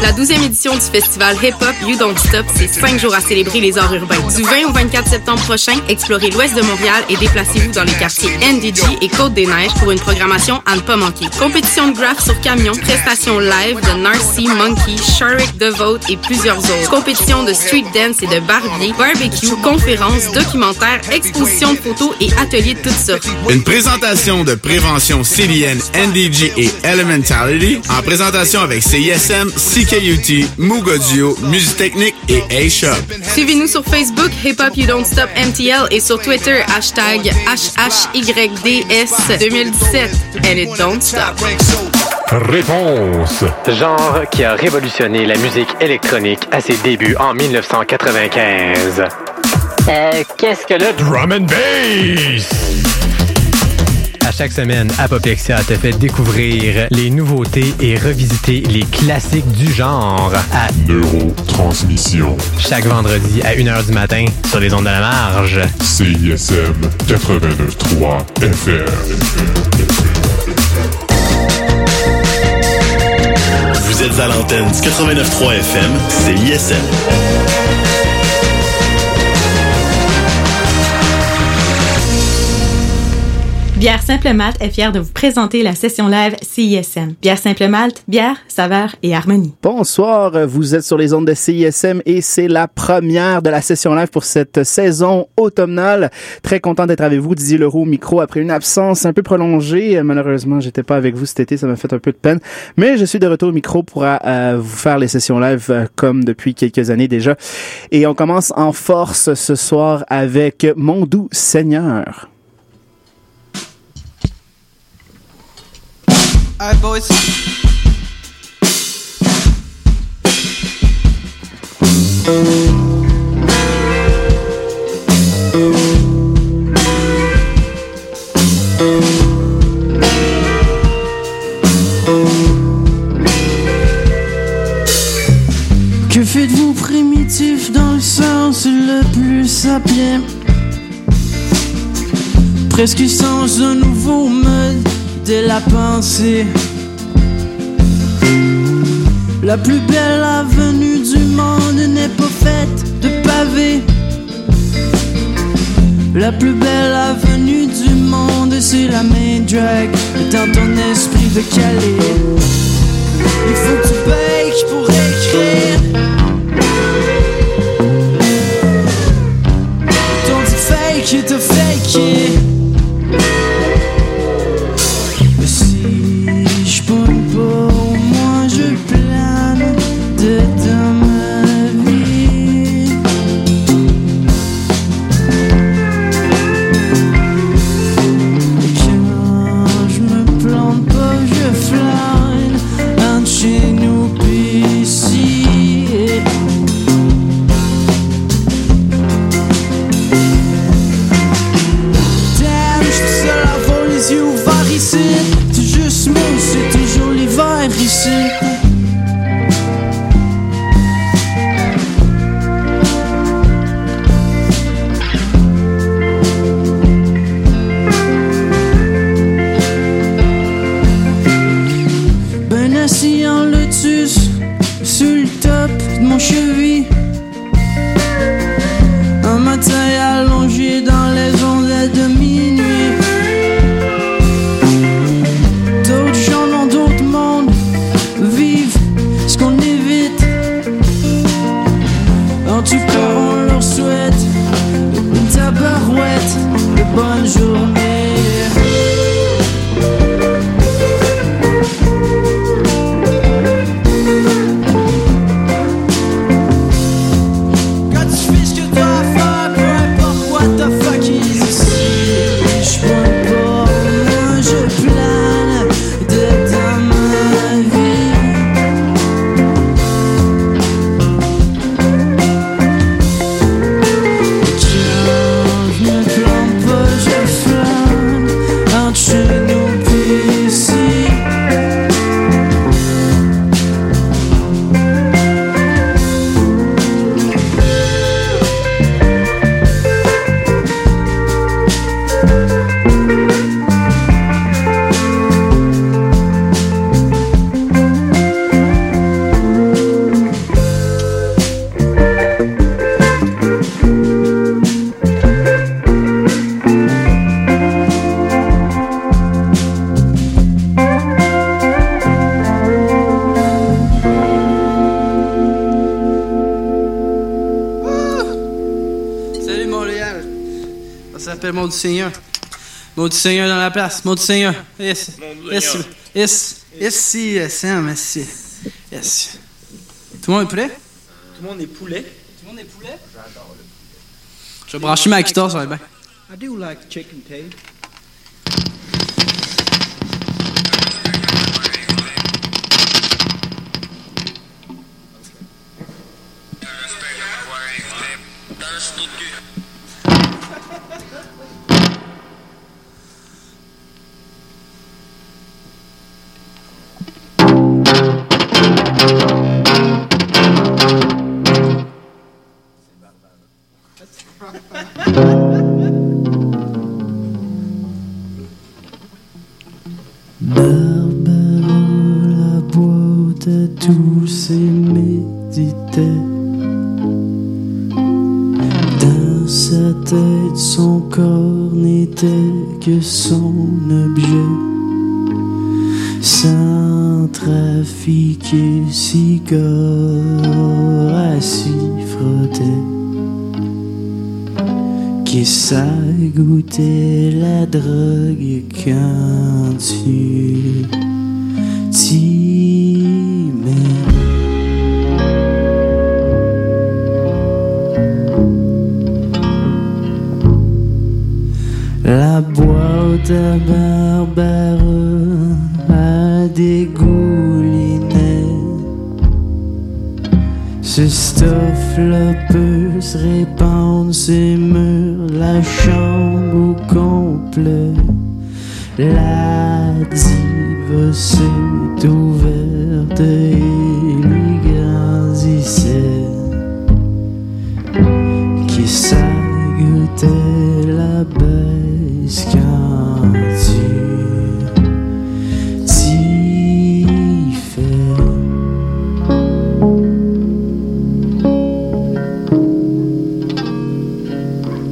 La 12e édition du festival Hip Hop You Don't Stop, c'est cinq jours à célébrer les arts urbains. Du 20 au 24 septembre prochain, explorez l'ouest de Montréal et déplacez-vous dans les quartiers NDG et Côte-des-Neiges pour une programmation à ne pas manquer. Compétition de graph sur camion, prestations live de Narcy, Monkey, Sharik Devote et plusieurs autres. Compétition de street dance et de barbier, barbecue, conférences, documentaires, expositions de photos et ateliers de toutes sortes. Une présentation de prévention CDN, NDG et Elementality en présentation avec CISM, CKUT, Mugodio, Musique Technique et A-Shop. Suivez-nous sur Facebook Hip Hop You Don't Stop MTL et sur Twitter hashtag HHYDS 2017 and it don't stop. Réponse. Genre qui a révolutionné la musique électronique à ses débuts en 1995. Euh, qu'est-ce que le Drum and Bass. À chaque semaine, Apopexia te fait découvrir les nouveautés et revisiter les classiques du genre à Neurotransmission. chaque vendredi à 1h du matin sur les ondes de la marge. CISM 89.3 FM. Vous êtes à l'antenne du 89.3 FM, c'est Bière Simple Malte est fière de vous présenter la session live CISM. Bière Simple Malte, bière, saveur et harmonie. Bonsoir, vous êtes sur les ondes de CISM et c'est la première de la session live pour cette saison automnale. Très content d'être avec vous, Didier Leroux, au micro, après une absence un peu prolongée. Malheureusement, j'étais pas avec vous cet été, ça m'a fait un peu de peine. Mais je suis de retour au micro pour euh, vous faire les sessions live euh, comme depuis quelques années déjà. Et on commence en force ce soir avec Mon doux Seigneur. Que faites-vous primitif dans le sens le plus sapien? Presque sans un nouveau mode de la pensée. La plus belle avenue du monde n'est pas faite de pavés. La plus belle avenue du monde c'est la main drag. Dans ton esprit de Calais Il faut que tu bakes pour écrire. Ton dit fake et te faker cheville. S'appelle Maud du Seigneur. Maud du Seigneur dans la place. Maud du Seigneur. Yes. Yes. Yes. Yes. Si, Sam. Yes. Yes. Tout le monde est poulet? Tout le monde est poulet. Tout le monde est poulet? J'adore le poulet. Je vais brancher ma guitare, ça va bien. I do like chicken tail. Drogue quand tu t'y mets. La boîte à Barbara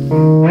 Tous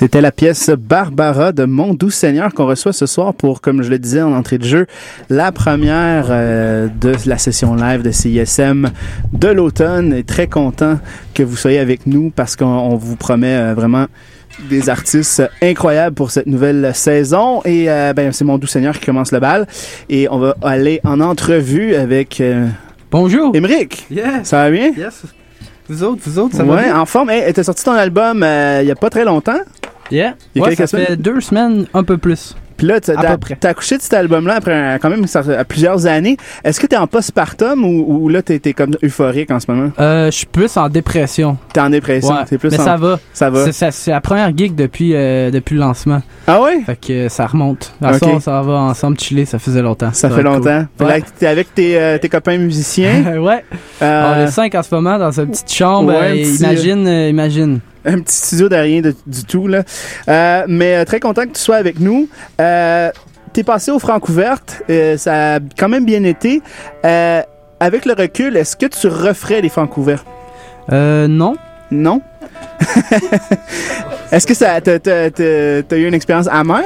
C'était la pièce Barbara de Mon Doux Seigneur qu'on reçoit ce soir pour, comme je le disais en entrée de jeu, la première euh, de la session live de CISM de l'automne. Et très content que vous soyez avec nous parce qu'on on vous promet euh, vraiment des artistes incroyables pour cette nouvelle saison. Et euh, ben, c'est Mon Doux Seigneur qui commence le bal. Et on va aller en entrevue avec... euh, Bonjour. Émeric. Yes. Ça va bien? Yes. Vous autres, vous autres, ça va bien? en forme. Hey, t'as sorti ton album il y a pas très longtemps? Yeah. Il y a Ouais, quelques ça fait deux semaines, un peu plus. Puis là, t'as accouché de cet album-là après un- quand même ça- à plusieurs années. Est-ce que t'es en postpartum ou, ou là t'es comme euphorique en ce moment? Euh, je suis plus en dépression. T'es en dépression? Ouais, T'es plus mais en- ça va. Ça va. C'est, la première gig depuis, euh, depuis le lancement. Ah ouais? Fait que ça remonte. À Ok. soir, ça va ensemble chiller, ça faisait longtemps. Ça fait longtemps. cool. Ouais. t'es avec tes, euh, tes copains musiciens. ouais. On est cinq en ce moment dans une petite chambre. Ouais, un petit- imagine, imagine. Un petit studio de rien de- du tout là. Euh, mais euh, très content que tu sois avec nous. Euh, T'es passé aux Francouvertes, euh, ça a quand même bien été. Euh, avec le recul, est-ce que tu referais les Francouvertes? Euh, non. Non? Est-ce que ça t'as, eu une expérience amère?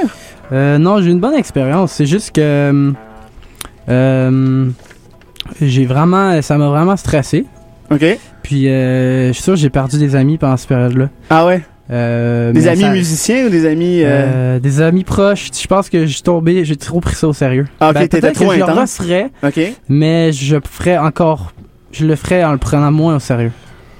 Euh, non, j'ai eu une bonne expérience. C'est juste que. j'ai vraiment. Ça m'a vraiment stressé. OK. Puis, euh, je suis sûr que j'ai perdu des amis pendant cette période-là. Ah ouais? Euh, Des amis ça- musiciens ou des amis... euh, Euh, des amis proches. Je pense que j'ai tombé, j'ai trop pris ça au sérieux. Ah, ok, Ben, t'étais peut-être trop que je le intense. referais, OK. mais je ferais encore. Je le ferais en le prenant moins au sérieux.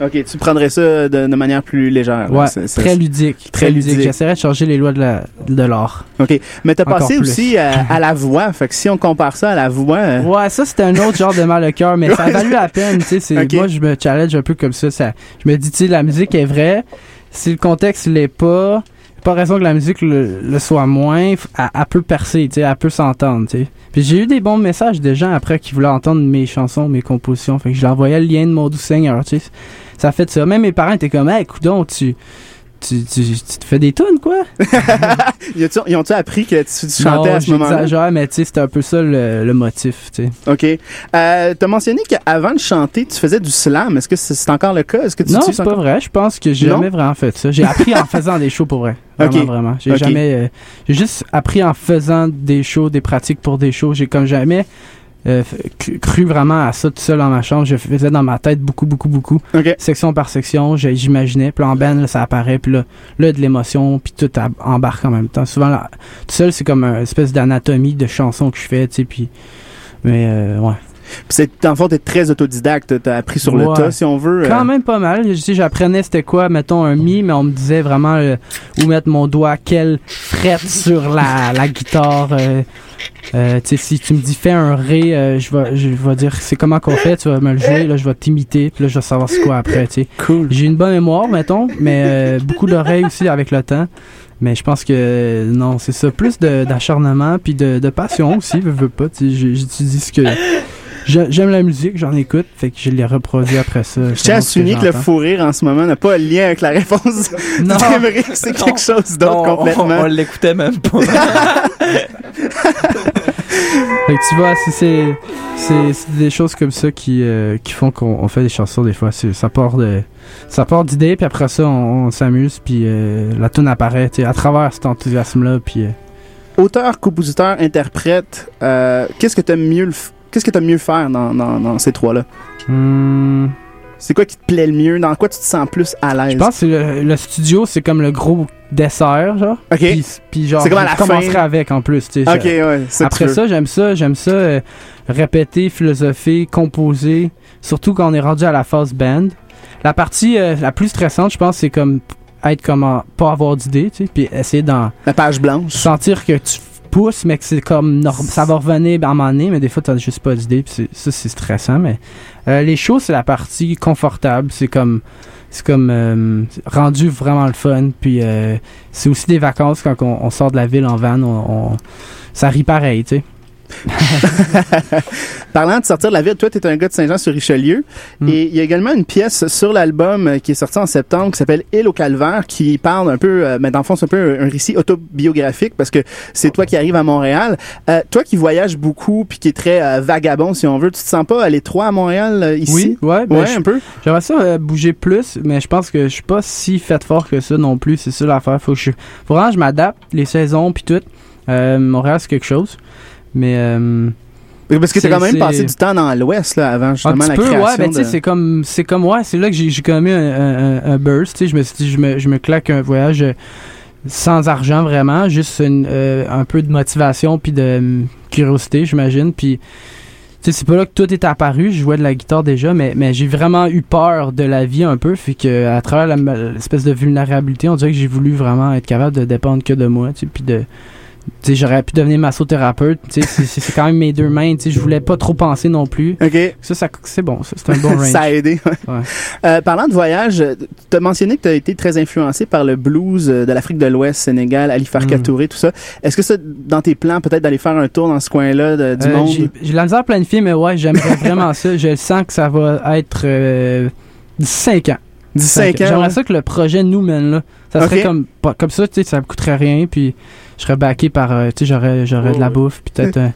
OK, tu prendrais ça de, de manière plus légère. Ouais, très ludique. très ludique. ludique. J'essaierais de changer les lois de la- de l'art. OK. Mais t'as passé plus. aussi à, à la voix. Fait que si on compare ça à la voix... euh, Ouais, ça c'était un autre genre de mal au cœur, mais ça a valu la peine. Tu sais, moi je me challenge un peu comme ça. ça je me dis, tu sais, la musique est vraie. Si le contexte l'est pas, pas raison que la musique le, le soit moins. Elle, elle peut percer, tu sais, elle peut s'entendre. tu sais. Puis j'ai eu des bons messages de gens après qui voulaient entendre mes chansons, mes compositions. Fait que je leur envoyais le lien de mon doux Seigneur. Tu sais. Ça fait ça. Même mes parents étaient comme, hey, coudon, tu. Tu, tu, tu te fais des tunes, quoi? Ils ont-tu appris que tu, tu chantais Non, à ce moment-là? mais tu sais, c'était un peu ça le, le motif, tu sais. OK. Euh, t'as mentionné qu'avant de chanter, tu faisais du slam. Est-ce que c'est c'est encore le cas? Est-ce que tu Non, c'est pas vrai. Je pense que j'ai Non? jamais vraiment fait ça. J'ai appris en faisant des shows pour vrai. Vraiment, vraiment. J'ai jamais. euh, j'ai juste appris en faisant des shows, des pratiques pour des shows. J'ai comme jamais euh, cru- vraiment à ça tout seul dans ma chambre. Je faisais dans ma tête beaucoup, beaucoup, beaucoup. OK. Section par section. J'imaginais. Puis en band, là, ça apparaît. Puis là, là, de l'émotion. Puis tout embarque en même temps. Souvent, là, tout seul, c'est comme une espèce d'anatomie de chanson que je fais, tu sais. Puis. Mais, euh, ouais. C'est, dans le fond, t'es très autodidacte. T'as appris sur le tas, si on veut. euh. Quand même pas mal. Je j'apprenais c'était quoi, mettons un mi, mais on me disait vraiment euh, où mettre mon doigt, quelle frette sur la, la guitare. euh, euh, tu sais, si tu me dis fais un ré, je vais je vais dire c'est comment qu'on fait, tu vas me le jouer, là je vais t'imiter, puis là je vais savoir c'est quoi après, tu sais. Cool. J'ai une bonne mémoire, mettons, mais beaucoup d'oreilles aussi avec le temps. Mais je pense que non, c'est ça, plus d'acharnement puis de, de passion aussi, veux, veux pas. J'utilise ce que j'aime la musique, j'en écoute, fait que je les reproduis après ça. Je tiens à souligner que le fou rire en ce moment n'a pas de lien avec la réponse. Non. C'est quelque chose d'autre Non, on- complètement. On, l'écoutait même pas. Fait que tu vois, c'est- c'est des choses comme ça qui euh, qui font qu'on on fait des chansons des fois. C'est- Ça part de ça part d'idées puis après ça on, on s'amuse puis euh, la tune apparaît tu sais, à travers cet enthousiasme là puis euh, Auteur, compositeur, interprète, euh, qu'est-ce que t'aimes mieux, le f- qu'est-ce que t'aimes mieux faire dans, dans, dans ces trois-là? hmm, C'est quoi qui te plaît le mieux? Dans quoi tu te sens plus à l'aise? je pense que le, le studio c'est comme le gros dessert genre. OK. Puis, puis genre C'est comme à la commencerai fin. avec en plus tu sais. Ok, je- ouais. Après tu ça, j'aime ça, j'aime ça euh, répéter, philosopher, composer, surtout quand on est rendu à la phase band. La partie euh, la plus stressante, je pense, c'est comme être comme en- pas avoir d'idée, tu sais, puis essayer d'en La page blanche. sentir que tu pousses, mais que c'est comme ça va revenir à un moment donné, mais des fois t'as juste pas d'idée, puis ça c'est stressant. Mais euh, les shows, c'est la partie confortable, c'est comme c'est comme euh, rendu vraiment le fun, puis euh, c'est aussi des vacances quand on, on sort de la ville en van, on, on- ça rit pareil, tu sais. Parlant de sortir de la ville, toi, tu es un gars de Saint-Jean-sur-Richelieu. Mm. Et il y a également une pièce sur l'album euh, qui est sortie en septembre qui s'appelle Île au calvaire, qui parle un peu, euh, mais dans le fond, c'est un peu un, récit autobiographique parce que c'est toi qui arrives à Montréal. Euh, toi qui voyages beaucoup puis qui est très euh, vagabond, si on veut, tu te sens pas à l'étroit à Montréal ici? Oui, ouais, ben, ouais, un peu. J'aimerais ça bouger plus, mais je pense que je suis pas si fait fort que ça non plus. C'est ça l'affaire. Faut que je, faut vraiment que je m'adapte, les saisons puis tout. Montréal c'est quelque chose, mais euh, Parce que tu c'est- as quand même passé du temps dans l'Ouest là, avant un justement petit la peu, ouais, tu sais, c'est comme, c'est comme, ouais, c'est là que j'ai commis un, un, un- un burst. Tu sais, je me suis dit, je me, je me claque un voyage euh, sans argent vraiment, juste une, euh, un peu de motivation puis de euh, curiosité, j'imagine. Puis, tu sais, c'est pas là que tout est apparu. Je jouais de la guitare déjà, mais, mais j'ai vraiment eu peur de la vie un peu. Fait que à travers l'espèce de vulnérabilité, on dirait que j'ai voulu vraiment être capable de dépendre que de moi, tu sais, puis de j'aurais pu devenir massothérapeute, c'est- quand même mes deux mains, je voulais pas trop penser non plus. OK. Ça, ça c'est bon, ça, c'est un bon range. ça a aidé. ouais. Ouais. Euh, parlant de voyage, tu as mentionné que tu as été très influencé par le blues euh, de l'Afrique de l'Ouest, Sénégal, Ali Farka Mm. Touré, tout ça. Est-ce que ça, dans tes plans, peut-être d'aller faire un tour dans ce coin-là du Euh, monde? J'ai j'ai la misère à planifier, mais ouais, j'aimerais vraiment ça. Je sens que ça va être euh, 5 ans. 15 ans. J'aimerais ça que le projet nous mène là. Ça serait comme, comme ça, tu sais, ça me coûterait rien, puis je serais backé par, euh, tu sais, j'aurais, j'aurais de la bouffe, puis peut-être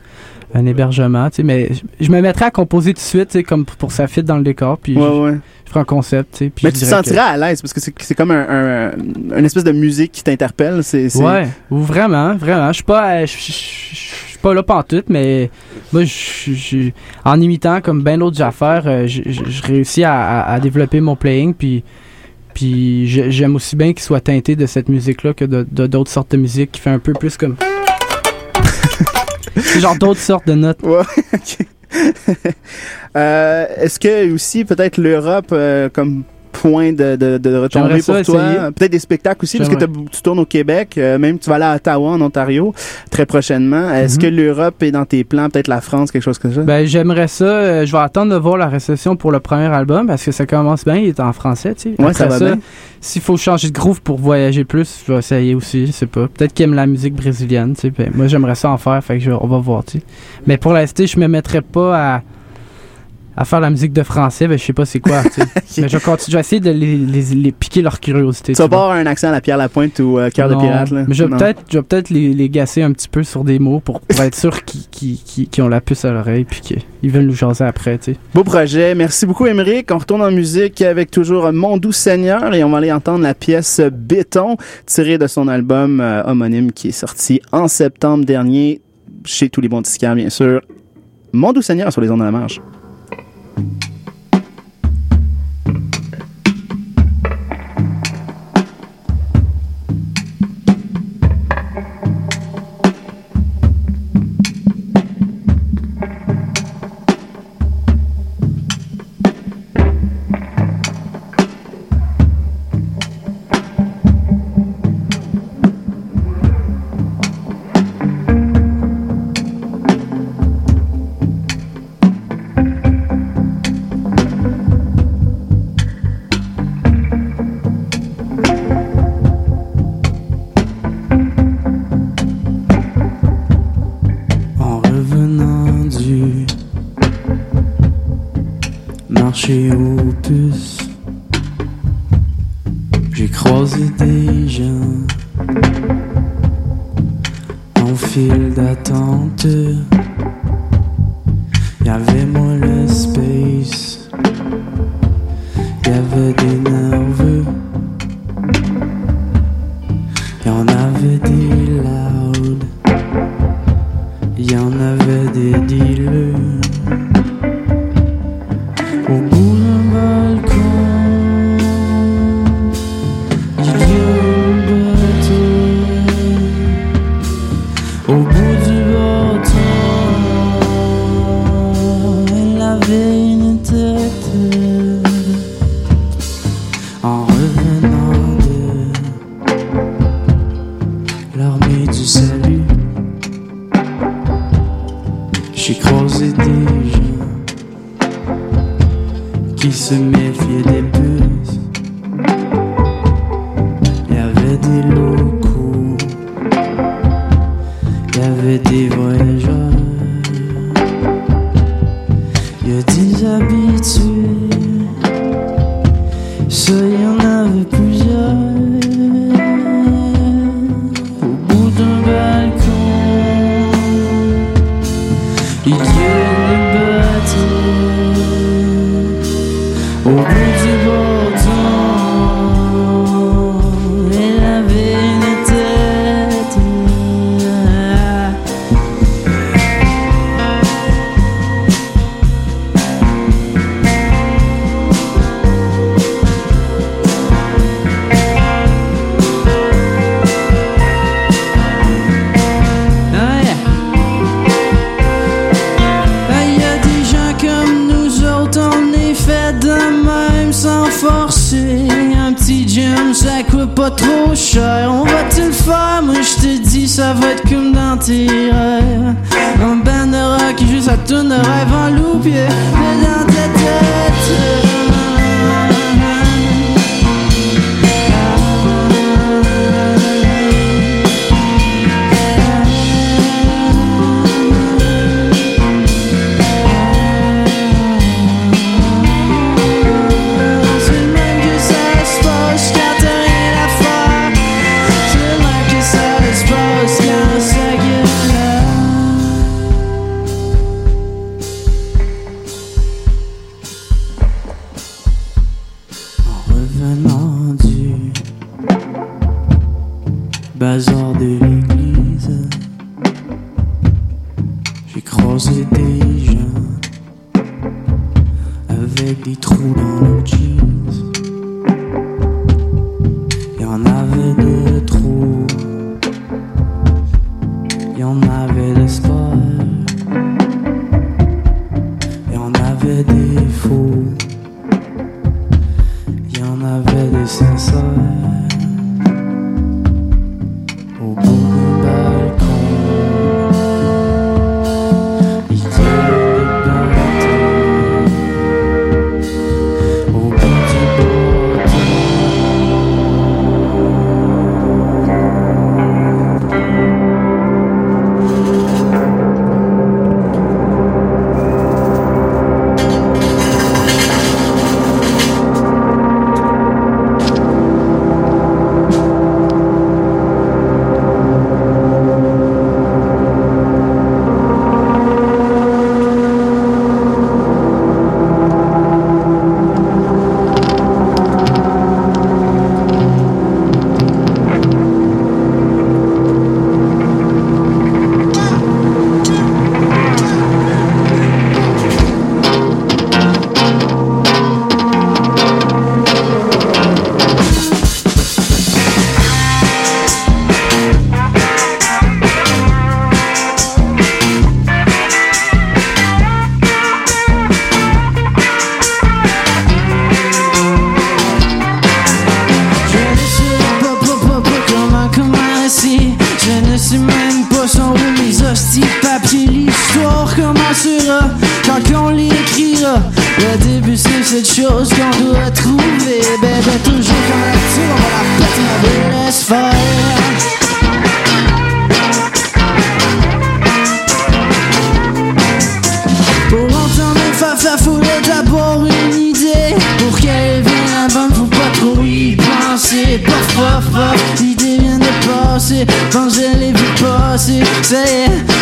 un, hébergement, tu sais, mais je- me mettrais à composer tout de suite, tu sais, comme pour ça fit dans le décor, puis Ouais, je, ouais. je ferai un concept, tu sais. puis Mais tu te dirais que- sentirais à l'aise parce que c'est c'est comme un, un- une espèce de musique qui t'interpelle. C'est Ouais, ou vraiment, vraiment. Je suis pas, euh, je suis pas là pantoute, mais moi, je- je- en imitant comme ben d'autres affaires, euh, je je- je réussis à, à- à développer mon playing, puis puis j'aime aussi bien qu'il soit teinté de cette musique-là que de de- d'autres sortes de musique qui fait un peu plus comme. C'est genre d'autres sortes de notes. Ouais. Euh, Est-ce que aussi peut-être l'Europe euh, comme point de, de, ça pour toi? Peut-être des spectacles aussi, parce que tu tournes au Québec, euh, même tu vas aller à Ottawa, en Ontario, très prochainement. Est-ce Mhm. que l'Europe est dans tes plans? Peut-être la France, quelque chose comme ça? Ben, j'aimerais ça. euh, je vais attendre de voir la réception pour le premier album parce que ça commence bien. Il est en français, tu sais. Ouais, ça va bien. S'il faut changer de groove pour voyager plus, je vais essayer aussi. Je sais pas. Peut-être qu'il aime la musique brésilienne, tu sais. Ben, moi, j'aimerais ça en faire. Fait que je- on va voir, tu sais. Mais pour l'instant, je me mettrais pas à, à faire la musique de français. Ben, je sais pas c'est quoi. Mais je vais continuer. Je vais essayer de les, les- les piquer leur curiosité. tu vas tu pas avoir un accent à la Pierre Lapointe ou euh, Cœur de pirate, là? Mais je vais peut-être je vais peut-être les, les gasser un petit peu sur des mots pour, pour être sûr qu'ils qu'ils- qu'ils- qu'ils ont la puce à l'oreille puis qu'ils veulent nous jaser après, tu sais. Beau projet. Merci beaucoup, Émeric. On retourne en musique avec toujours Mon Doux Seigneur et on va aller entendre la pièce Béton tirée de son album euh, homonyme qui est sorti en septembre dernier chez tous les bons disquaires, bien sûr. Mon Doux Seigneur sur les ondes de la marche.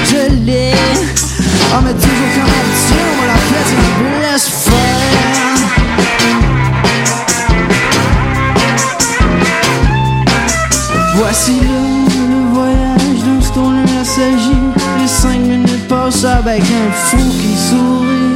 je l'ai. On m'a toujours comme habitude, on l'a fait, hein. on me blesse frère. Voici le, le voyage dont on s'agit. Les cinq minutes passent avec un fou qui sourit.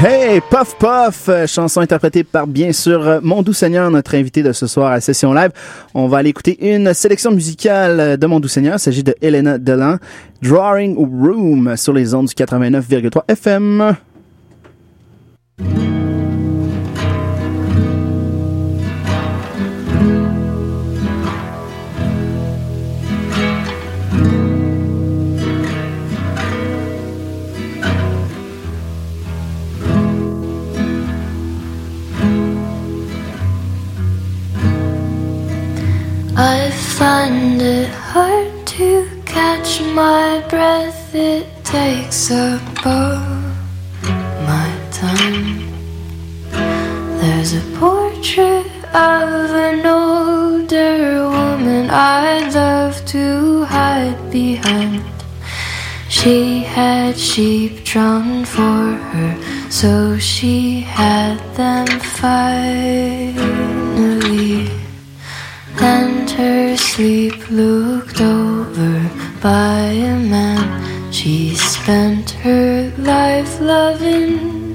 Hey, Puff Puff, euh, chanson interprétée par bien sûr euh, Mon Doux Seigneur, notre invité de ce soir à Session Live. On va aller écouter une sélection musicale euh, de Mon Doux Seigneur. Il s'agit de Helena Delan, Drawing Room sur les ondes du 89,3 FM. my breath, it takes up all my time. There's a portrait of an older woman I'd love to hide behind. She had sheep drawn for her, so she had them fight. And her sleep looked over by a man she spent her life loving.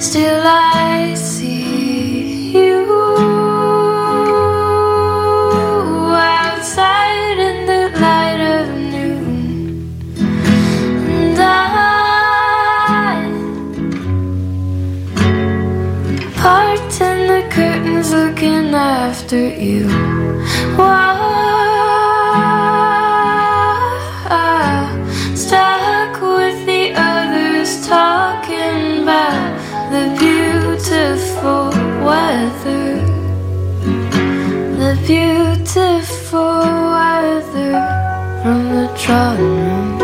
Still, I looking after you. While stuck with the others, talking about the beautiful weather, the beautiful weather from the drawing room.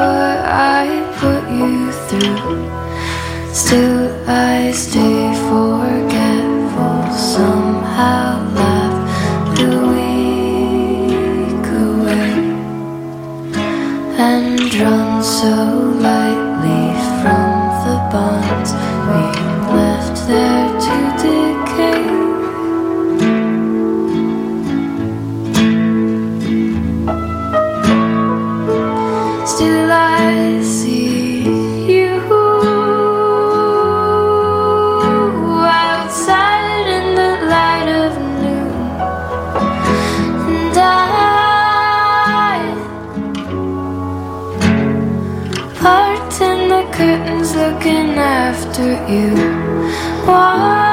What I put you through. Still, I stay forgetful, somehow laugh the week away and run so after you. Why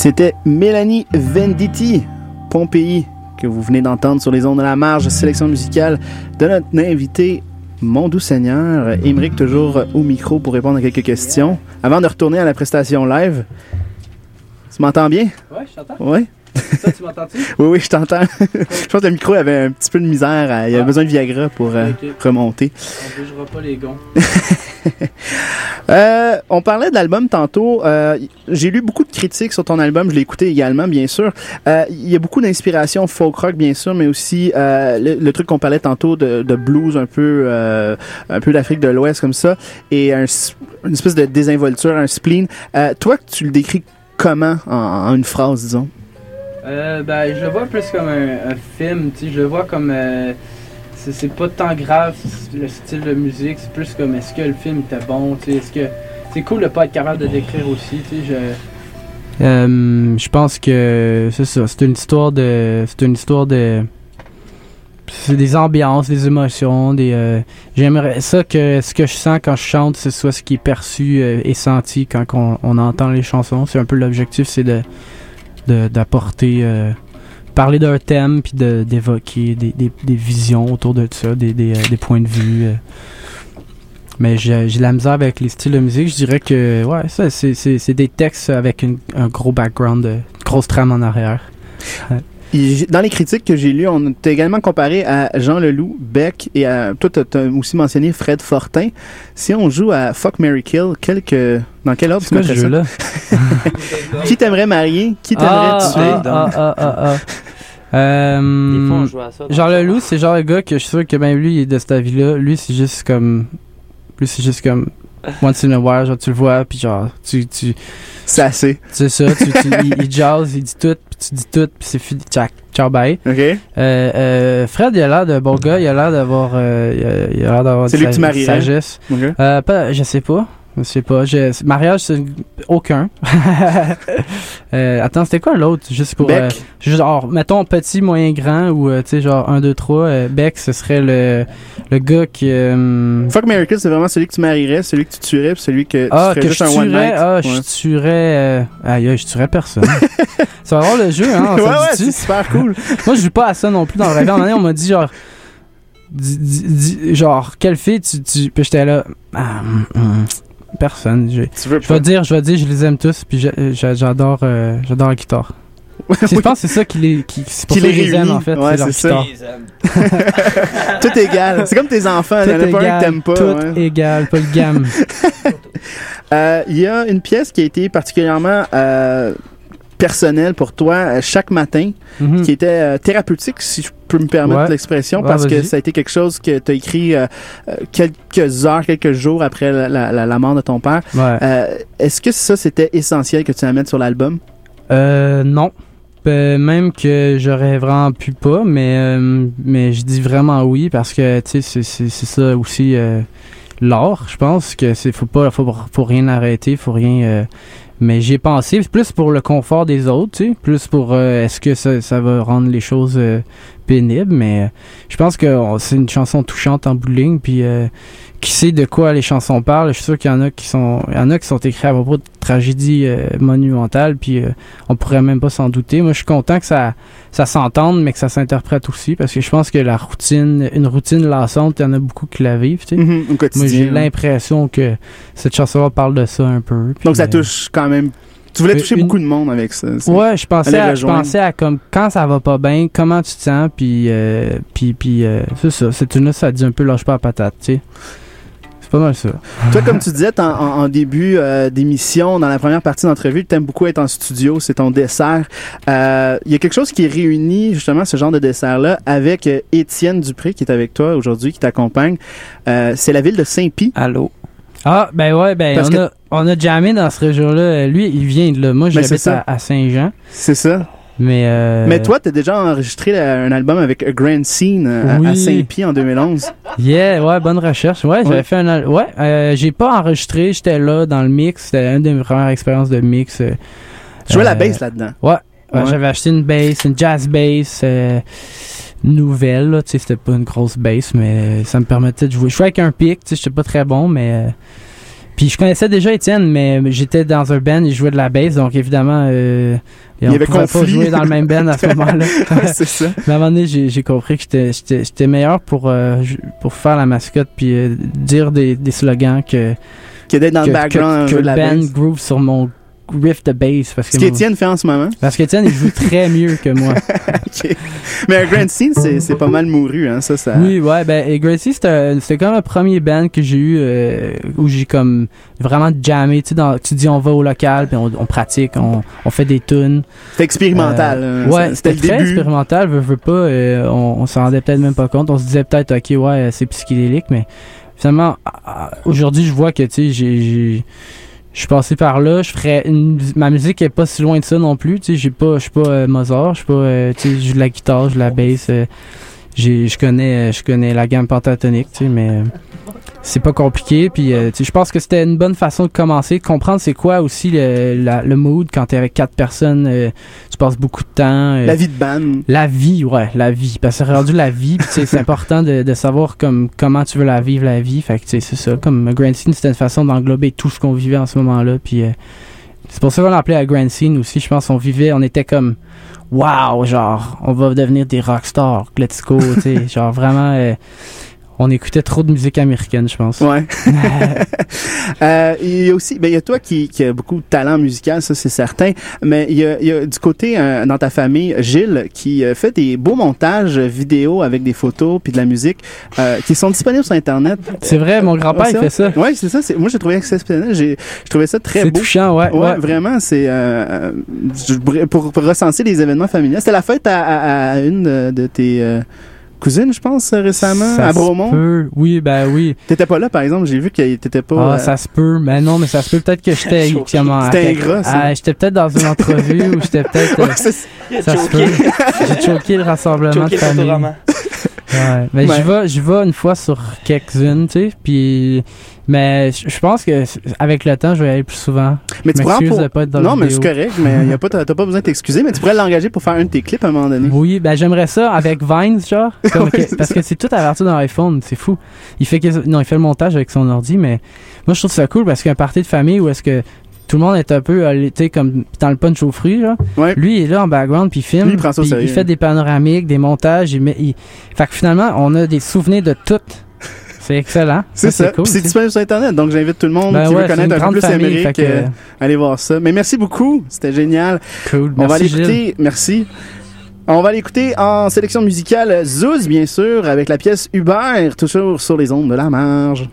C'était Mélanie Venditti, Pompéi, que vous venez d'entendre sur les ondes de la marge, sélection musicale de notre invité, mon doux Seigneur, Émeric, toujours au micro pour répondre à quelques questions. Avant de retourner à la prestation live, tu m'entends bien? Ouais, je t'entends. Oui? Ça, tu m'entends-tu? Oui, oui, je t'entends. je pense que le micro avait un petit peu de misère. à- Il avait Ah. besoin de Viagra pour euh, remonter. On bougera pas les gonds. Euh, on parlait de l'album tantôt. Euh, J'ai lu beaucoup de critiques sur ton album. Je l'ai écouté également, bien sûr. Il y a beaucoup d'inspiration folk rock, bien sûr, mais aussi le, le truc qu'on parlait tantôt de, de blues, un peu, un peu d'Afrique de l'Ouest comme ça, et un une espèce de désinvolture, un spleen. Toi, tu le décris comment en, en une phrase, disons? Euh, ben, je le vois plus comme un, film, tu sais, je le vois comme... euh, c'est pas tant grave le style de musique, c'est plus comme est-ce que le film était bon, tu sais, est-ce que... C'est cool de pas être capable de décrire aussi, tu sais, je... Euh, je pense que c'est ça, c'est une histoire de... C'est une histoire de... C'est des ambiances, des émotions, des... J'aimerais ça que ce que je sens quand je chante, ce soit ce qui est perçu et senti quand on, entend les chansons. C'est un peu l'objectif, c'est de- d'apporter euh, parler d'un thème puis de- d'évoquer des, des, des visions autour de ça des, des, euh, points de vue euh. mais j'ai de la misère avec les styles de musique je dirais que ouais ça c'est- des textes avec une- un gros background une grosse trame en arrière Dans les critiques que j'ai lues, on t'a également comparé à Jean Leloup, Beck et à, toi, t'as aussi mentionné Fred Fortin. Si on joue à Fuck, Mary Kill, quelques, dans quel ordre tu ce mettrais ça? Qui t'aimerais marier? Qui t'aimerais ah, tuer? ah, ah, ah, ah, ah. Euh, Des fois, on joue à ça dans genre le loup, c'est genre le gars que je suis sûr que même lui il est de cette vie-là. Lui, c'est juste comme. Lui, c'est juste comme. Once in a while, genre tu le vois, puis genre, tu. tu C'est assez. c'est ça, tu, tu- il, il jazz, il dit tout, puis tu dis tout, puis c'est fini. Ciao, ciao, bye. OK? Euh, euh, Fred, il a l'air de bon gars, il a l'air d'avoir. euh, il a- il a l'air d'avoir C'est lui que tu marierais? sagesse. Euh, pas, je sais pas. Je sais pas. Je, mariage, c'est aucun. Euh, attends, c'était quoi l'autre? Juste pour. Euh, genre, mettons petit, moyen, grand, ou euh, tu sais, genre 1, 2, 3. Beck, ce serait le, le gars qui. euh, Fuck, Kill, c'est vraiment celui que tu marierais, celui que tu tuerais, puis celui que ah, tu que ferais je juste un one tuerais. night. Ah, Ouais. je tuerais. Aïe, je tuerais personne. ça va avoir le jeu, hein? ouais, ouais, c'est super cool. Moi, je joue pas à ça non plus dans le un donné, on m'a dit genre. dis- dis- dis- genre, quelle fille tu. tu... Puis j'étais là. Ah, hum, hum, personne. Je, tu veux je vais dire, je vais dire, je les aime tous. Puis j'a- j'a- j'adore euh, j'adore la guitare. Je pense que c'est ça qui les, qui, c'est pour Qui ça les les aime en fait. Ouais, c'est ça. Tout égal. C'est comme tes enfants. Il y en a Tout pas un que t'aimes pas. tout ouais. égal, pas le gamme. Euh, Il y a une pièce qui a été particulièrement euh, personnelle pour toi euh, chaque matin, Mhm. qui était euh, thérapeutique, si je peux me permettre Ouais. l'expression, Ouais, parce que ça a été quelque chose que tu as écrit euh, quelques heures, quelques jours après la, la- la- la mort de ton père. Ouais. Euh, Est-ce que ça, c'était essentiel que tu la mettes sur l'album? Euh, non. Euh, même que j'aurais vraiment pu pas, mais, mais je dis vraiment oui parce que, tu sais, c'est- ça aussi l'art, je pense, que c'est faut pas, faut, faut rien arrêter, faut rien... mais j'y ai pensé, plus pour le confort des autres, tu sais, plus pour euh, est-ce que ça, ça va rendre les choses euh, pénibles, mais euh, je pense que c'est une chanson touchante en bout de ligne, puis euh, qui sait de quoi les chansons parlent, je suis sûr qu'il y en a qui sont, il y en a qui sont écrits à propos de tragédies euh, monumentales, puis euh, on pourrait même pas s'en douter. Moi, je suis content que ça, ça s'entende, mais que ça s'interprète aussi, parce que je pense que la routine, une routine lassante, il y en a beaucoup qui la vivent, tu sais. Mhm, au quotidien, Moi, j'ai l'impression que cette chanson parle de ça un peu. puis, Donc ça touche quand même. Tu voulais euh, toucher une- beaucoup de monde avec ça. Ouais, je pensais, à, je pensais à comme quand ça va pas bien, comment tu te sens, puis euh, puis puis euh, c'est ça, c'est une ça dit un peu lâche pas la patate, tu sais. C'est pas mal ça. Toi, comme tu disais en, en- en début euh, d'émission, dans la première partie d'entrevue, tu aimes beaucoup être en studio, c'est ton dessert. Euh, Il y a quelque chose qui réunit justement ce genre de dessert-là avec Étienne Dupré qui est avec toi aujourd'hui, qui t'accompagne. Euh, c'est la ville de Saint-Pie. Allô? Ah, ben ouais, ben Parce on, que- a, on a jammé dans ce région-là. Lui, il vient de là. Moi, Ben, j'habite ça. à, à Saint-Jean. C'est ça. Mais, euh, Mais toi, tu as déjà enregistré un album avec A Grand Scene euh, à-. Saint-Pie en 2011. Yeah, ouais, bonne recherche. Ouais, j'avais Ouais. fait un. Ouais, euh, j'ai pas enregistré, j'étais là dans le mix. C'était une de mes premières expériences de mix. euh, Tu jouais la euh, bass là-dedans. Ouais, ouais, Ouais. j'avais acheté une bass, une jazz bass euh, nouvelle. là. Tu sais, c'était pas une grosse bass, mais ça me permettait de jouer. Je jouais avec un pic, tu sais, j'étais pas très bon, mais. euh, Puis je connaissais déjà Étienne, mais j'étais dans un band, il jouait de la bass, donc évidemment, euh, Il y on avait pouvait pas conflit. jouer dans le même band à ce moment-là. c'est ça. Mais à un moment donné, j'ai j'ai compris que j'étais- j'étais j'étais meilleur pour, euh, pour faire la mascotte puis euh, dire des, des slogans que. Que d'être dans le background que, que le band groove sur mon riff de bass. Parce que Ce qu'Étienne fait en ce moment. Parce qu'Étienne, il joue très mieux que moi. Mais Grand Scene, c'est c'est pas mal mouru, hein, ça, ça. Oui, ouais, ben, et Gracie, c'était c'était comme le premier band que j'ai eu euh, où j'ai comme vraiment jammé. Tu sais, dans- tu dis on va au local, puis on, on pratique, on, on fait des tunes. C'était expérimental. Euh, hein. ouais, C'était très début. expérimental, veux, veux pas. euh, on on s'en rendait peut-être même pas compte. On se disait peut-être, ok, ouais, c'est psychédélique, mais finalement, aujourd'hui, je vois que, tu sais, j'ai. Je suis passé par là, je ferais une, ma musique est pas si loin de ça non plus, tu sais, j'ai pas je suis pas euh, Mozart, je suis pas euh, tu sais, joue de la guitare, je joue de la bass, euh, j'ai je connais je connais la gamme pentatonique, tu sais, mais euh, c'est pas compliqué puis euh, tu sais, je pense que c'était une bonne façon de commencer, de comprendre c'est quoi aussi le, la- le mood quand t'es avec quatre personnes, euh, tu passes beaucoup de temps euh, La vie de band. la vie, ouais, la vie. Parce que c'est rendu la vie, puis tu sais, c'est important de, de savoir comme, comment tu veux la vivre, la vie. Fait que tu sais, c'est ça. Comme Grand Scene, c'était une façon d'englober tout ce qu'on vivait en ce moment-là. Puis euh, c'est pour ça qu'on l'appelait à Grand Scene aussi. Je pense qu'on vivait, on était comme, wow, genre, on va devenir des rockstars, let's go, tu sais. genre vraiment, euh, on écoutait trop de musique américaine, je pense. Ouais. Euh, il y a aussi, ben, il y a toi qui, qui a beaucoup de talent musical, ça c'est certain, mais il y a, il y a du côté euh, dans ta famille, Gilles, qui euh, fait des beaux montages vidéo avec des photos puis de la musique euh, qui sont disponibles sur Internet. C'est vrai, mon grand-père, Ouais, il fait ça. Oui, c'est ça. c'est- Moi, j'ai trouvé exceptionnel. J'ai je trouvais ça très C'est beau. touchant, ouais, ouais. vraiment, c'est euh, euh, pour, pour recenser les événements familiaux. C'était la fête à, à- à une de, de tes euh, cousines, je pense, récemment, Ça à se Bromont. peut. Oui, ben oui. T'étais pas là, par exemple. J'ai vu que t'étais pas. Ah, euh, ça se peut. Mais non, mais ça se peut peut-être que j'étais. C'était à- ingrat, ah, j'étais peut-être dans une entrevue ou j'étais peut-être. euh, Ouais, ça se peut. J'ai choqué le rassemblement Choqué de le famille. Ouais. Mais Ouais. je vais, je vais une fois sur quelques-unes, tu sais. Puis, mais je pense que avec le temps, je vais y aller plus souvent. Mais tu pourras pour... pas être dans Non, mais c'est correct, mais y a pas, t'as pas besoin de t'excuser, mais tu pourrais l'engager pour faire un de tes clips à un moment donné. Oui, ben j'aimerais ça avec Vines, genre. Comme que- parce que c'est tout à partir d'un iPhone, c'est fou. Il fait que, non, il fait le montage avec son ordi, mais moi je trouve ça cool parce qu'un party de famille où est-ce que tout le monde est un peu, euh, tu sais, comme dans le punch aux fruits, là. Lui, il est là en background, puis il filme. Lui, il prend ça sérieux. il fait des panoramiques, des montages. Il met, il- Fait que finalement, on a des souvenirs de tout. C'est excellent. C'est ça. c'est disponible sur Internet, donc j'invite tout le monde Ben qui ouais, veut connaître un peu plus famille, Amérique, fait que- euh, aller voir ça. Mais merci beaucoup, c'était génial. Cool. On va aller écouter, merci. On va l'écouter en sélection musicale Zouz, bien sûr, avec la pièce Hubert, toujours sur les ondes de la marge.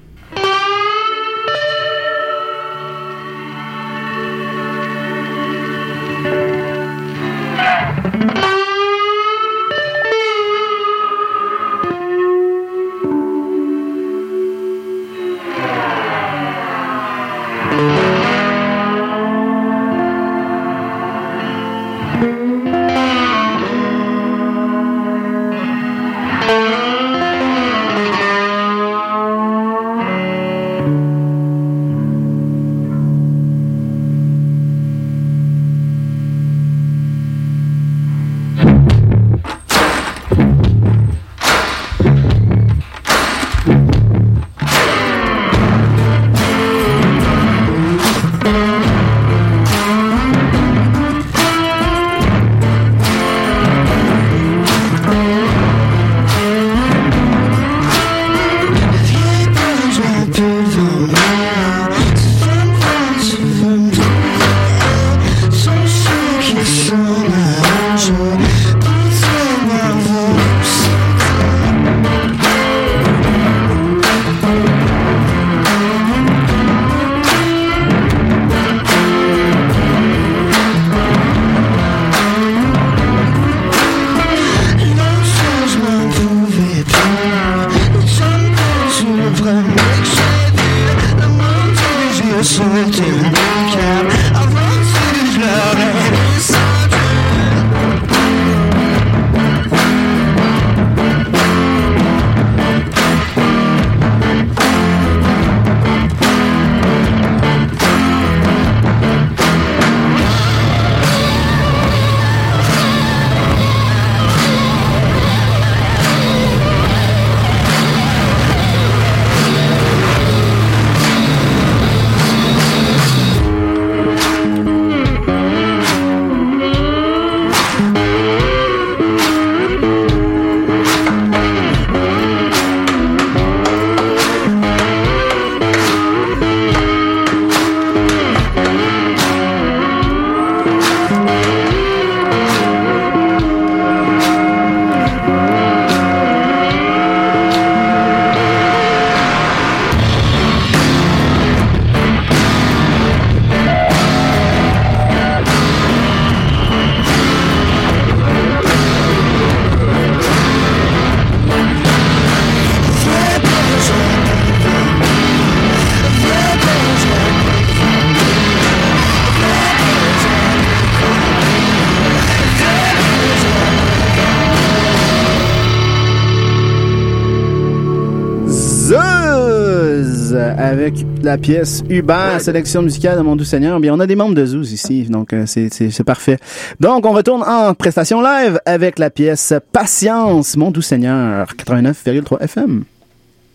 la pièce Hubert, sélection musicale de Mon Doux Seigneur. Bien, on a des membres de Zouz ici, donc euh, c'est parfait. Donc, on retourne en prestation live avec la pièce Patience, Mon Doux Seigneur, 89,3 FM.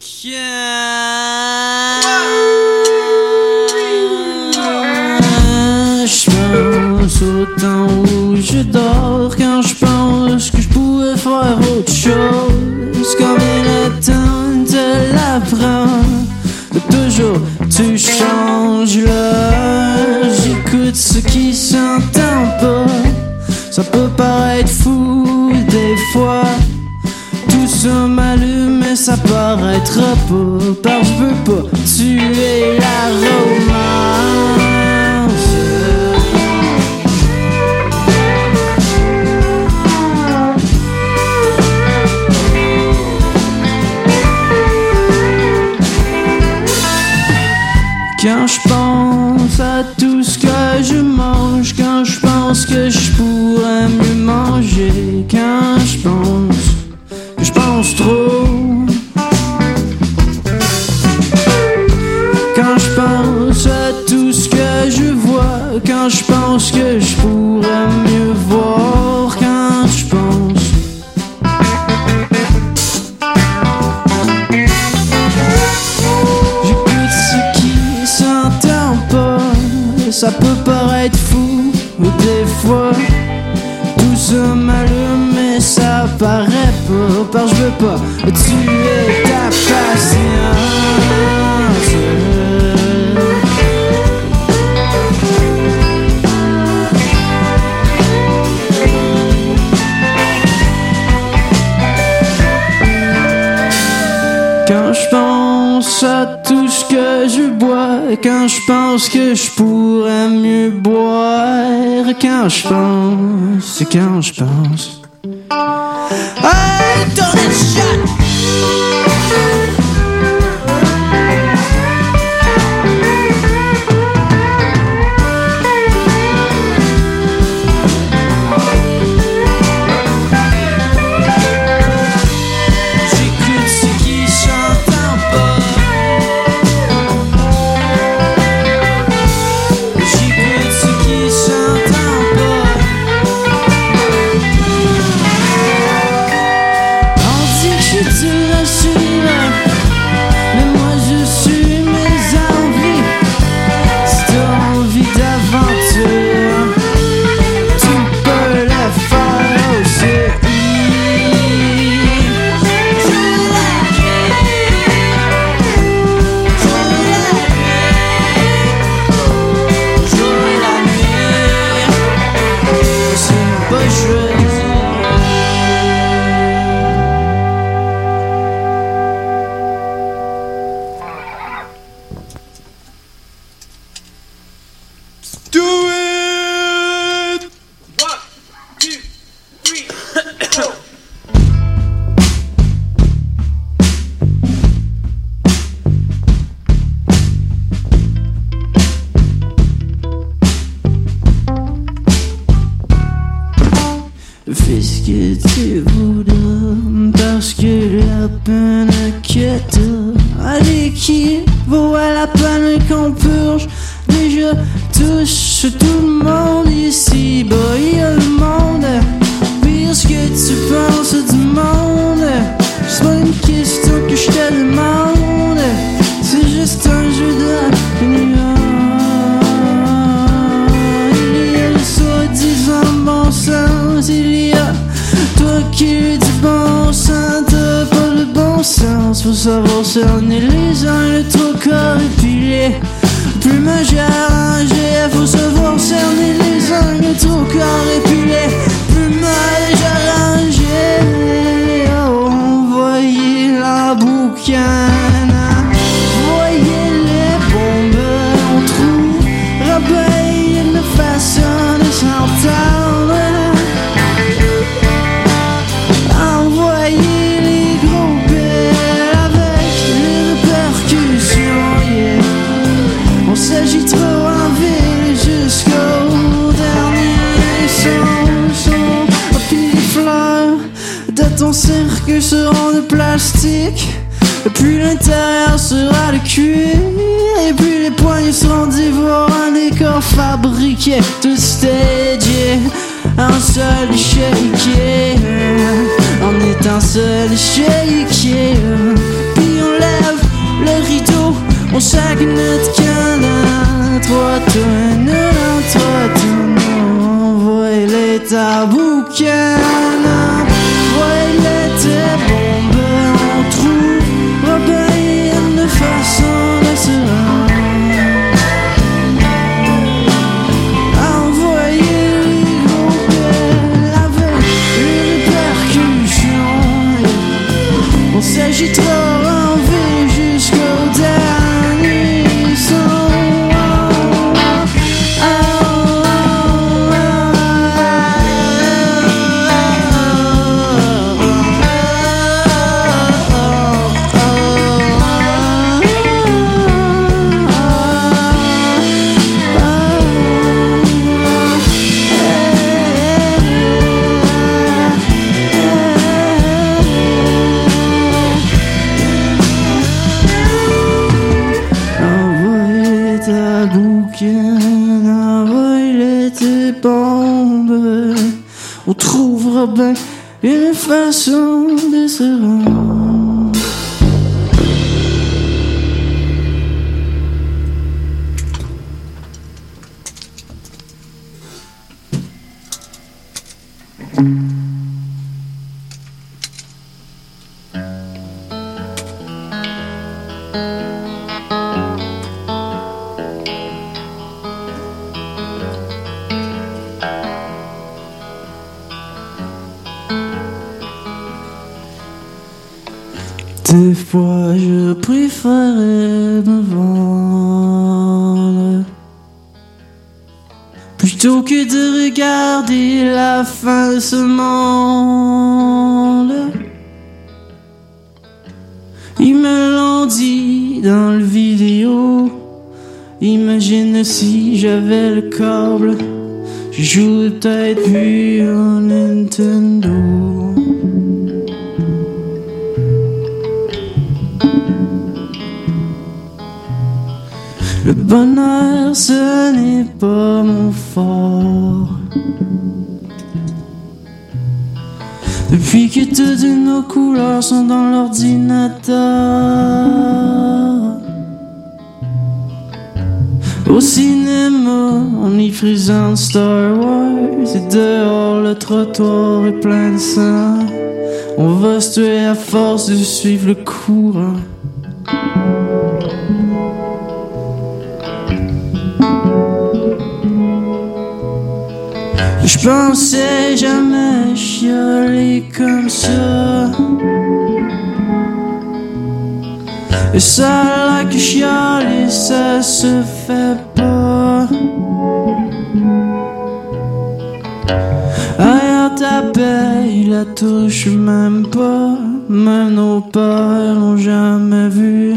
Je pense où je dors quand je pense que je pourrais faire autre chose quand vient le temps de l'apprendre tu changes l'heure. J'écoute ce qui s'impose. Ça peut paraître fou des fois. Tout se m'allume et ça paraît trop beau. Par je veux pas tuer l'aroma. ça peut paraître fou, des fois tout se m'allume, mais ça paraît peu, par je veux pas tuer ta patience. quand je pense que je pourrais mieux boire, quand je pense, c'est quand je pense. so fabriqué, tout stagé. Un seul échiquier, en étant seul échiquier. Puis on lève le rideau, on chaque notre canard. Toi, non, toi, toi, non. Envoie les taboucans, présente Star Wars. Et dehors, le trottoir est plein de sang. On va se tuer à force de suivre le courant. Je pensais jamais chialer comme ça. Et ça là que chialer, ça se fait pas. La touche même pas. Même nos pères l'ont jamais vu.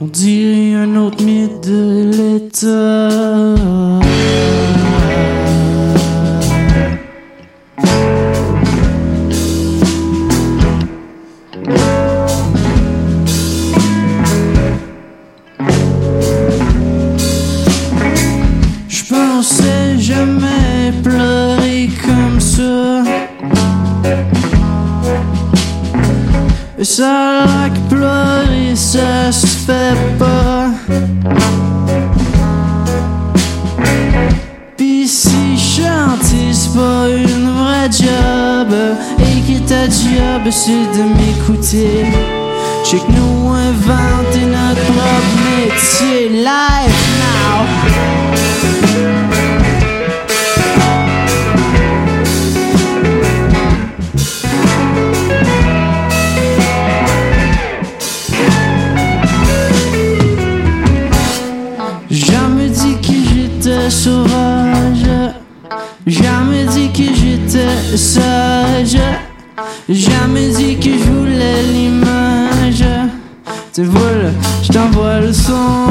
On dirait un autre mythe de l'État. Vois, là, je t'envoie le son.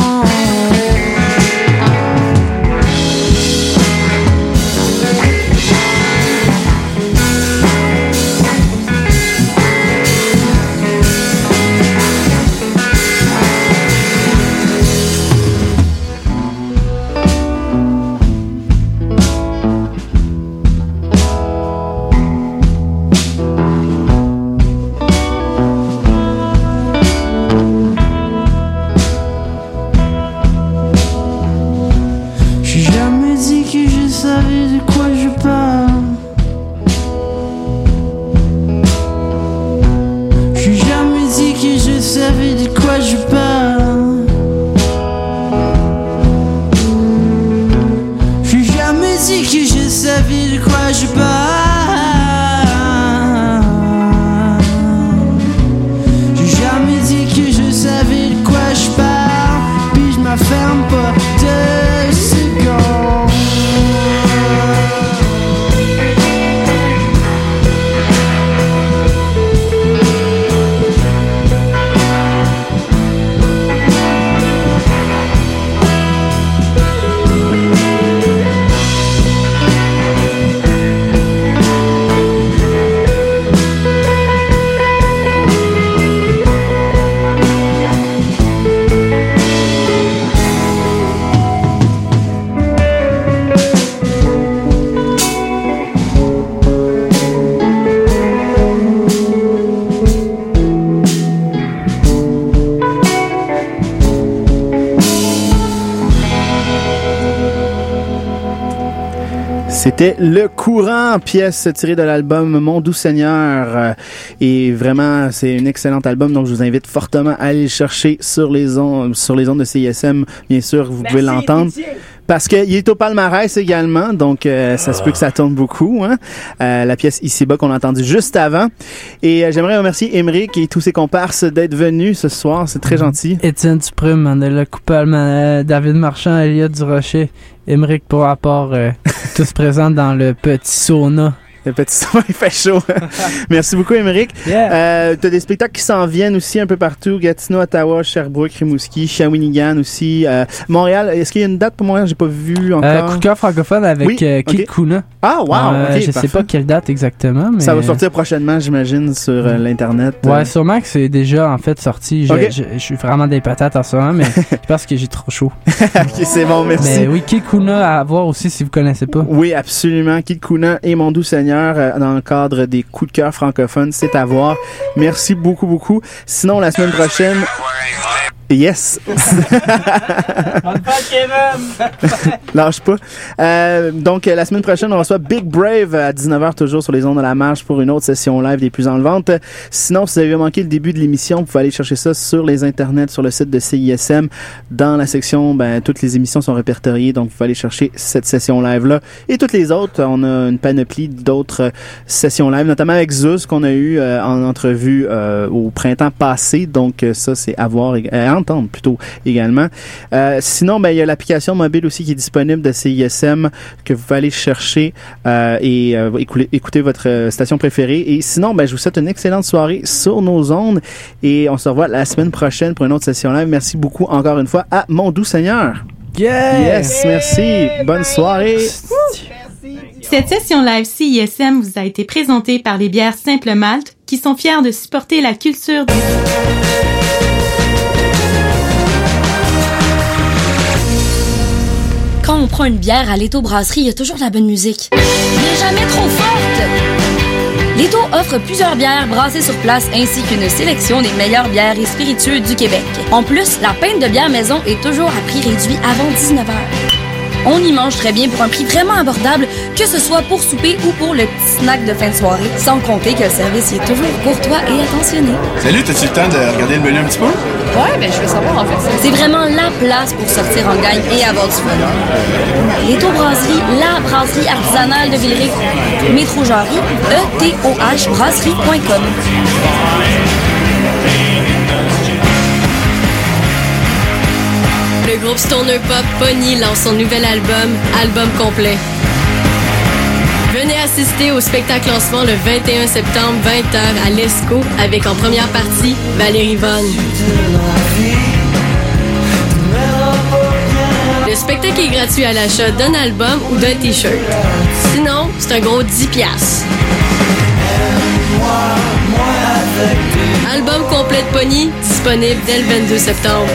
C'était Le Courant, pièce tirée de l'album Mon Doux Seigneur. Euh, Et vraiment, c'est un excellent album, donc je vous invite fortement à aller le chercher sur les ondes, sur les ondes de CISM. Bien sûr, vous pouvez l'entendre. Parce qu'il est au palmarès également, donc euh, ça se peut que ça tourne beaucoup. Hein? Euh, la pièce Ici-bas qu'on a entendue juste avant. Et euh, j'aimerais remercier Émeric et tous ses comparses d'être venus ce soir. C'est très gentil. Étienne Dupré, Mandela Coupal, David Marchand, Elliot Durocher, Émeric pour rapport, euh, tous présents dans le petit sauna. Le petit il fait chaud. Merci beaucoup, Émeric. Euh, T'as des spectacles qui s'en viennent aussi un peu partout. Gatineau, Ottawa, Sherbrooke, Rimouski, Shawinigan aussi. Euh, Montréal, est-ce qu'il y a une date pour Montréal? J'ai pas vu encore. Euh, coup de cœur francophone avec Oui, euh, ok. Kuna. Ah, wow! Euh, je sais parfait. pas quelle date exactement, mais... Ça va sortir prochainement, j'imagine, sur euh, l'Internet. Ouais, Euh, sûrement que c'est déjà en fait sorti. Je, Ok. je- je suis vraiment des patates en ce moment, mais je pense que j'ai trop chaud. ok, c'est bon, merci. Mais oui, Kikuna à voir aussi si vous connaissez pas. Oui, absolument. Kid Kuna et Mon Doux Seigneur euh, dans le cadre des coups de cœur francophones, c'est à voir. Merci beaucoup, beaucoup. Sinon, la semaine prochaine... Yes! Lâche pas. Euh, donc, euh, la semaine prochaine, on reçoit Big Brave à 19h, toujours sur les ondes de la marche pour une autre session live des plus enlevantes. Sinon, si vous avez manqué le début de l'émission, vous pouvez aller chercher ça sur les internets, sur le site de CISM. Dans la section, ben, toutes les émissions sont répertoriées, donc vous pouvez aller chercher cette session live-là. Et toutes les autres, on a une panoplie d'autres euh, sessions live, notamment avec Zeus qu'on a eu euh, en entrevue euh, au printemps passé. Donc, euh, ça, c'est à voir, et à entendre plutôt également. Euh, sinon, ben, il y a l'application mobile aussi qui est disponible de CISM que vous pouvez aller chercher euh, et euh, écouler- écouter votre station préférée. Et sinon, ben, je vous souhaite une excellente soirée sur nos ondes et on se revoit la semaine prochaine pour une autre session live. Merci beaucoup encore une fois à Mon Doux Seigneur. Yes, merci. Bonne soirée. Cette session live CISM vous a été présentée par les bières Simple Malte qui sont fiers de supporter la culture du... Quand on prend une bière à Leto Brasserie, il y a toujours de la bonne musique. Mais jamais trop forte! Leto offre plusieurs bières brassées sur place ainsi qu'une sélection des meilleures bières et spiritueux du Québec. En plus, la pinte de bière maison est toujours à prix réduit avant 19h. On y mange très bien pour un prix vraiment abordable, que ce soit pour souper ou pour le petit snack de fin de soirée, sans compter que le service y est toujours courtois et attentionné. Salut, t'as-tu le temps de regarder le menu un petit peu? Ouais, ben je veux savoir en fait. C'est vraiment la place pour sortir en gang et avoir du fun. Les Brasserie, la brasserie artisanale de Villeray. Métro Jarry, E-T-O-H brasserie.com. Le groupe Stoner Pop Pony lance son nouvel album, album complet. Venez assister au spectacle lancement le 21 septembre 20h à l'ESCO avec en première partie Valérie Vonne. Le spectacle est gratuit à l'achat d'un album ou d'un t-shirt. Sinon, c'est un gros 10 piastres. Album complet de Pony disponible dès le 22 septembre.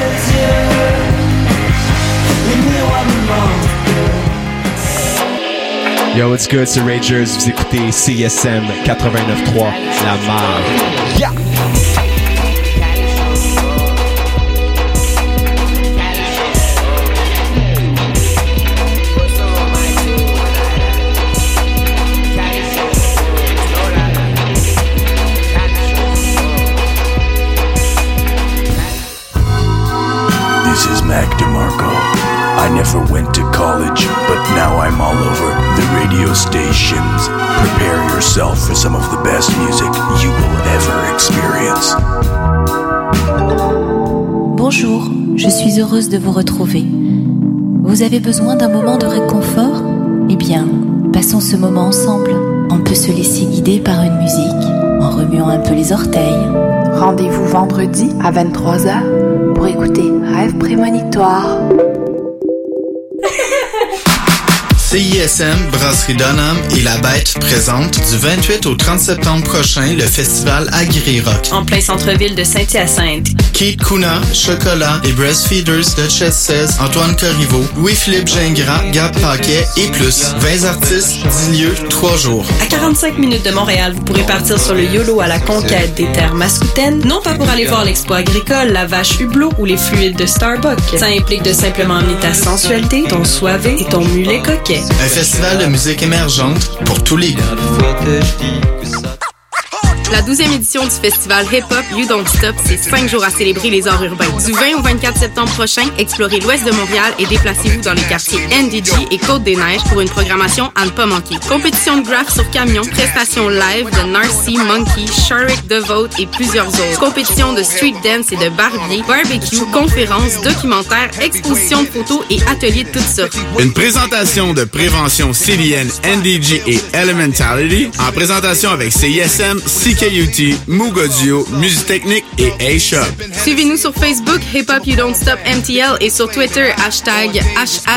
Yo, what's good, c'est Rangers. Vous écoutez CSM 89.3, la marge. I never went to college, but now I'm all over the radio stations. Prepare yourself for some of the best music you will ever experience. Bonjour, je suis heureuse de vous retrouver. Vous avez besoin d'un moment de réconfort? Eh bien, passons ce moment ensemble. On peut se laisser guider par une musique en remuant un peu les orteils. Rendez-vous vendredi à 23h pour écouter Rêve prémonitoire. CISM, Brasserie Donham et La Bête présentent du 28 au 30 septembre prochain le festival Agri Rock. En plein centre-ville de Saint-Hyacinthe. Kate Kuna, Chocolat, les Breastfeeders, Duchess 16, Antoine Corriveau, Louis-Philippe Gingras, Gab Paquet et plus. 20 artistes, 10 lieux, 3 jours. À 45 minutes de Montréal, vous pourrez partir sur le YOLO à la conquête des terres mascoutaines, non pas pour aller voir l'expo agricole, la vache hublot ou les fluides de Starbucks. Ça implique de simplement amener ta sensualité, ton soivé et ton mulet coquet. Un festival de musique émergente pour tous les goûts. La 12e édition du festival Hip Hop You Don't Stop, c'est cinq jours à célébrer les arts urbains. Du 20 au 24 septembre prochain, explorez l'ouest de Montréal et déplacez-vous dans les quartiers NDG et Côte-des-Neiges pour une programmation à ne pas manquer. Compétition de graph sur camion, prestations live de Narcy, Monkey, Sharik Devote et plusieurs autres. Compétition de street dance et de barbier, barbecue, conférences, documentaires, expositions de photos et ateliers de toutes sortes. Une présentation de prévention CDN, NDG et Elementality en présentation avec CISM, CKUT, Moog Audio, Musique Technique et A-Shop. Suivez-nous sur Facebook, Hip Hop You Don't Stop MTL et sur Twitter, hashtag HH